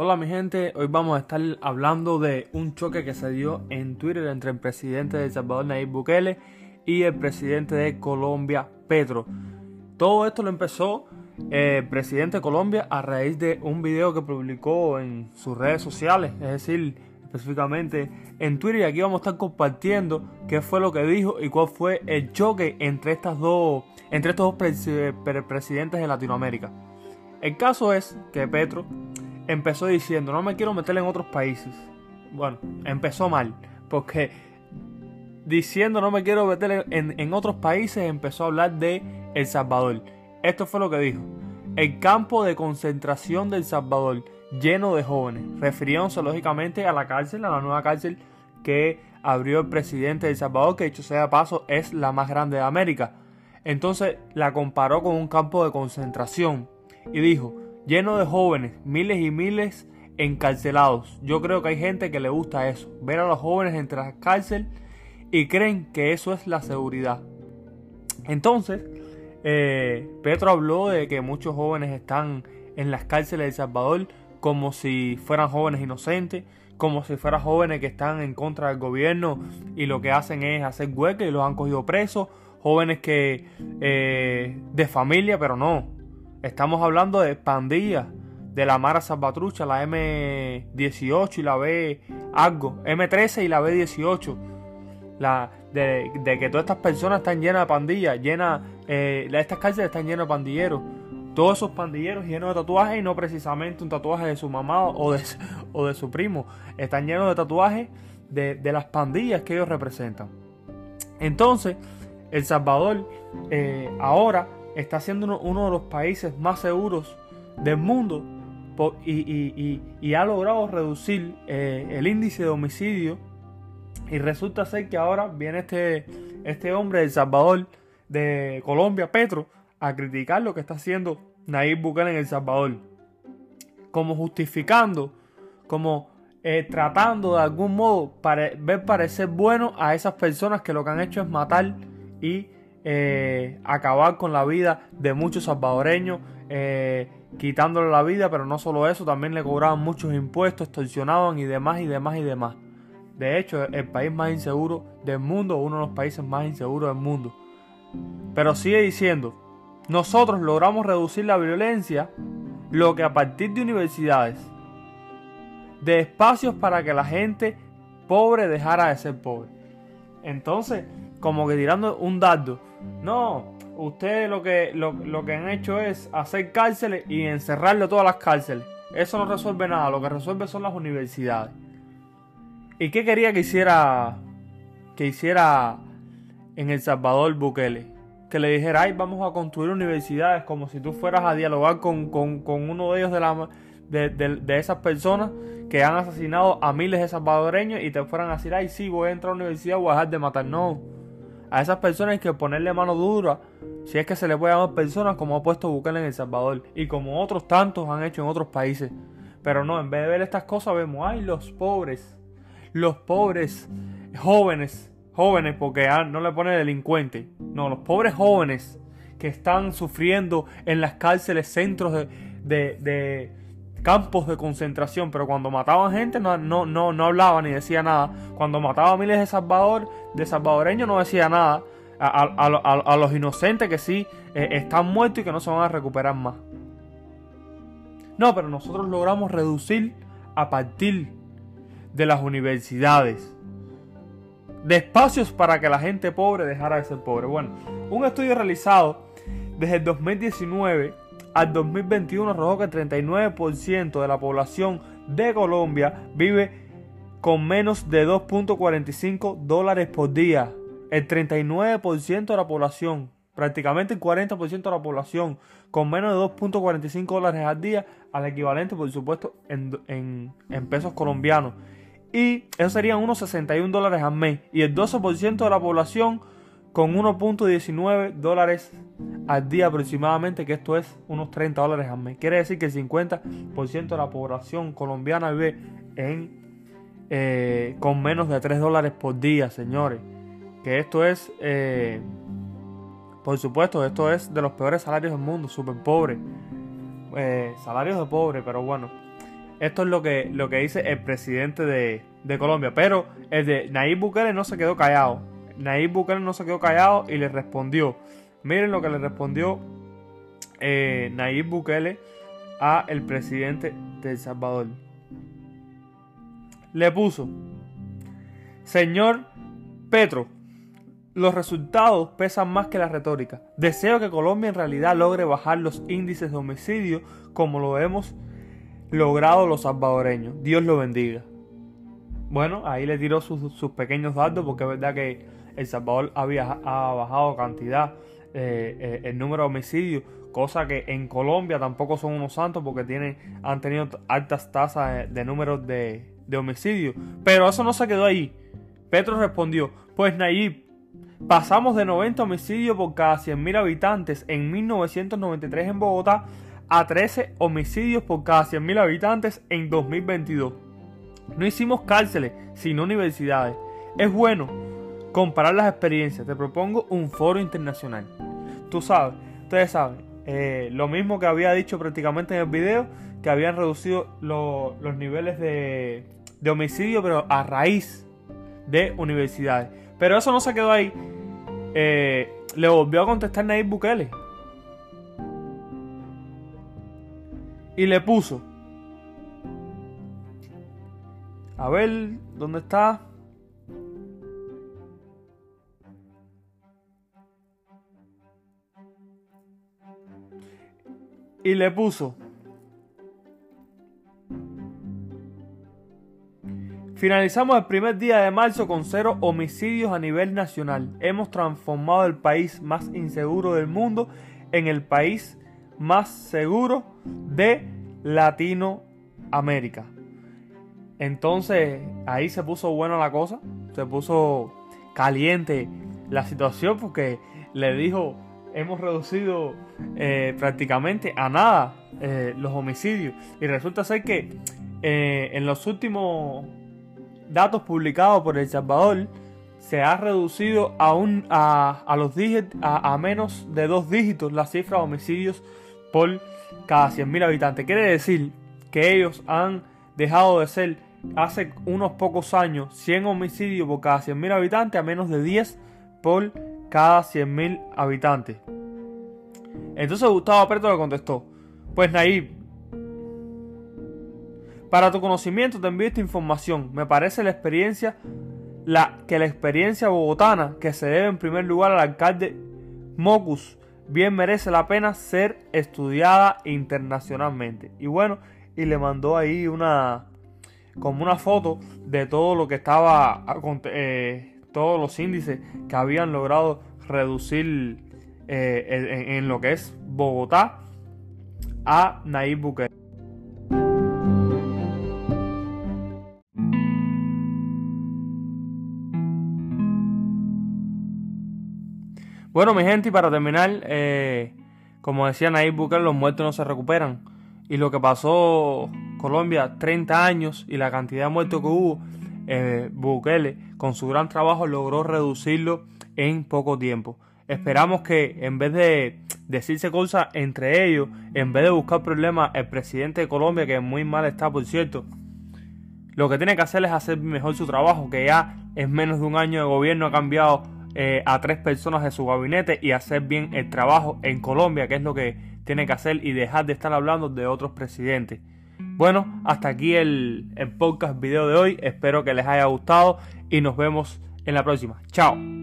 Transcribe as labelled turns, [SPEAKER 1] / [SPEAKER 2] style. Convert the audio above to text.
[SPEAKER 1] Hola mi gente, hoy vamos a estar hablando de un choque que se dio en Twitter entre el presidente de El Salvador Nayib Bukele y el presidente de Colombia Petro. Todo esto lo empezó el presidente de Colombia a raíz de un video que publicó en sus redes sociales, es decir, específicamente en Twitter y aquí vamos a estar compartiendo qué fue lo que dijo y cuál fue el choque entre estas dos entre estos dos presidentes de Latinoamérica. El caso es que Petro empezó diciendo, no me quiero meter en otros países. Bueno, empezó mal, porque diciendo no me quiero meter en, otros países, empezó a hablar de El Salvador. Esto fue lo que dijo. El campo de concentración del Salvador, lleno de jóvenes, refiriéndose lógicamente a la cárcel, a la nueva cárcel que abrió el presidente de El Salvador, que dicho sea de paso es la más grande de América. Entonces la comparó con un campo de concentración y dijo, lleno de jóvenes, miles y miles encarcelados. Yo creo que hay gente que le gusta eso, ver a los jóvenes entre la cárcel y creen que eso es la seguridad. Entonces, eh, Petro habló de que muchos jóvenes están en las cárceles de El Salvador como si fueran jóvenes inocentes, como si fueran jóvenes que están en contra del gobierno y lo que hacen es hacer huelga y los han cogido presos, jóvenes que eh, de familia, pero no, Estamos hablando de pandillas, de la Mara Salvatrucha, la M18 y la B algo, M13 y la B18. La, de, que todas estas personas están llenas de pandillas, llenas, eh, estas cárceles están llenas de pandilleros. Todos esos pandilleros llenos de tatuajes y no precisamente un tatuaje de su mamá o de, o de su primo. Están llenos de tatuajes de, las pandillas que ellos representan. Entonces, El Salvador eh, ahora está siendo uno, de los países más seguros del mundo y, ha logrado reducir eh, el índice de homicidio. Y resulta ser que ahora viene este, este hombre de Salvador de Colombia, Petro, a criticar lo que está haciendo Nayib Bukele en El Salvador, como justificando, como eh, tratando de algún modo para ver parecer bueno a esas personas que lo que han hecho es matar y eh, acabar con la vida de muchos salvadoreños, eh, quitándole la vida, pero no solo eso, también le cobraban muchos impuestos, extorsionaban y demás y demás y demás. De hecho, el país más inseguro del mundo, uno de los países más inseguros del mundo. Pero sigue diciendo, nosotros logramos reducir la violencia, lo que a partir de universidades, de espacios para que la gente pobre dejara de ser pobre. Entonces, como que tirando un dardo, no, ustedes lo que, lo, que han hecho es hacer cárceles y encerrarle todas las cárceles. Eso no resuelve nada, lo que resuelve son las universidades. ¿Y qué quería que hiciera que hiciera en El Salvador Bukele? Que le dijera, ay, vamos a construir universidades como si tú fueras a dialogar con, uno de ellos de, la, de, de, esas personas que han asesinado a miles de salvadoreños y te fueran a decir, ay, sí, voy a entrar a la universidad, voy a dejar de matar. No a esas personas hay que ponerle mano dura, si es que se le puede llamar personas como ha puesto Bukele en El Salvador y como otros tantos han hecho en otros países. Pero no, en vez de ver estas cosas vemos, ay, los pobres, los pobres jóvenes, jóvenes porque ah, no le pone delincuente, no, los pobres jóvenes que están sufriendo en las cárceles, centros de campos de concentración, pero cuando mataban gente no, no, no, no hablaba ni decía nada. Cuando mataba a miles de Salvador, de salvadoreños no decía nada. A, los inocentes que sí eh, están muertos y que no se van a recuperar más. No, pero nosotros logramos reducir a partir de las universidades. De espacios para que la gente pobre dejara de ser pobre. Bueno, un estudio realizado desde el 2019 al 2021 arrojó que el 39% de la población de Colombia vive con menos de 2.45 dólares por día. El 39% de la población, prácticamente el 40% de la población, con menos de 2.45 dólares al día, al equivalente, por supuesto, en, pesos colombianos. Y eso serían unos 61 dólares al mes. Y el 12% de la población con 1.19 dólares al día aproximadamente, que esto es unos 30 dólares al mes. Quiere decir que el 50% de la población colombiana vive en, eh, con menos de 3 dólares por día, señores. Que esto es, eh, por supuesto, esto es de los peores salarios del mundo, súper pobre. Eh, salarios de pobre, pero bueno. Esto es lo que, lo que dice el presidente de, Colombia. Pero el de Nayib Bukele no se quedó callado. Nayib Bukele no se quedó callado y le respondió. Miren lo que le respondió eh, Nayib Bukele a el presidente de El Salvador. Le puso, Señor Petro, los resultados pesan más que la retórica. Deseo que Colombia en realidad logre bajar los índices de homicidio como lo hemos logrado los salvadoreños. Dios lo bendiga. Bueno, ahí le tiró sus, pequeños datos porque es verdad que El Salvador había, ha bajado cantidad eh, eh, el número de homicidios, cosa que en Colombia tampoco son unos santos porque tienen, han tenido altas tasas de, números de, de homicidios. Pero eso no se quedó ahí. Petro respondió, pues Nayib, pasamos de 90 homicidios por cada 100.000 habitantes en 1993 en Bogotá a 13 homicidios por cada 100.000 habitantes en 2022. No hicimos cárceles, sino universidades. Es bueno comparar las experiencias. Te propongo un foro internacional. Tú sabes, ustedes saben, eh, lo mismo que había dicho prácticamente en el video, que habían reducido los niveles de, de homicidio, pero a raíz de universidades. Pero eso no se quedó ahí. Eh, le volvió a contestar Nayib Bukele. y le puso. A ver, ¿dónde está? Y le puso. Finalizamos el primer día de marzo con cero homicidios a nivel nacional. Hemos transformado el país más inseguro del mundo en el país más seguro de Latinoamérica. Entonces ahí se puso buena la cosa, se puso caliente la situación porque le dijo hemos reducido eh, prácticamente a nada eh, los homicidios y resulta ser que eh, en los últimos datos publicados por El Salvador se ha reducido a, a, los a, a menos de dos dígitos la cifra de homicidios por cada 100.000 habitantes. Quiere decir que ellos han dejado de ser hace unos pocos años 100 homicidios por cada 100.000 habitantes a menos de 10 por cada 100.000 habitantes. Entonces Gustavo Petro le contestó, pues Naib, para tu conocimiento te envío esta información. Me parece la experiencia, la, que la experiencia bogotana que se debe en primer lugar al alcalde Mocus bien merece la pena ser estudiada internacionalmente. Y bueno, y le mandó ahí una como una foto de todo lo que estaba eh, todos los índices que habían logrado reducir eh, en, lo que es Bogotá a Nayib Bukele. Bueno, mi gente, y para terminar, eh, como decía Nayib Bukele, los muertos no se recuperan. Y lo que pasó Colombia, 30 años, y la cantidad de muertos que hubo, eh, Bukele, con su gran trabajo, logró reducirlo en poco tiempo. Esperamos que en vez de decirse cosas entre ellos, en vez de buscar problemas, el presidente de Colombia, que muy mal está, por cierto, lo que tiene que hacer es hacer mejor su trabajo, que ya en menos de un año de gobierno ha cambiado eh, a tres personas de su gabinete y hacer bien el trabajo en Colombia, que es lo que tiene que hacer y dejar de estar hablando de otros presidentes. Bueno, hasta aquí el, podcast video de hoy. Espero que les haya gustado y nos vemos en la próxima. Chao.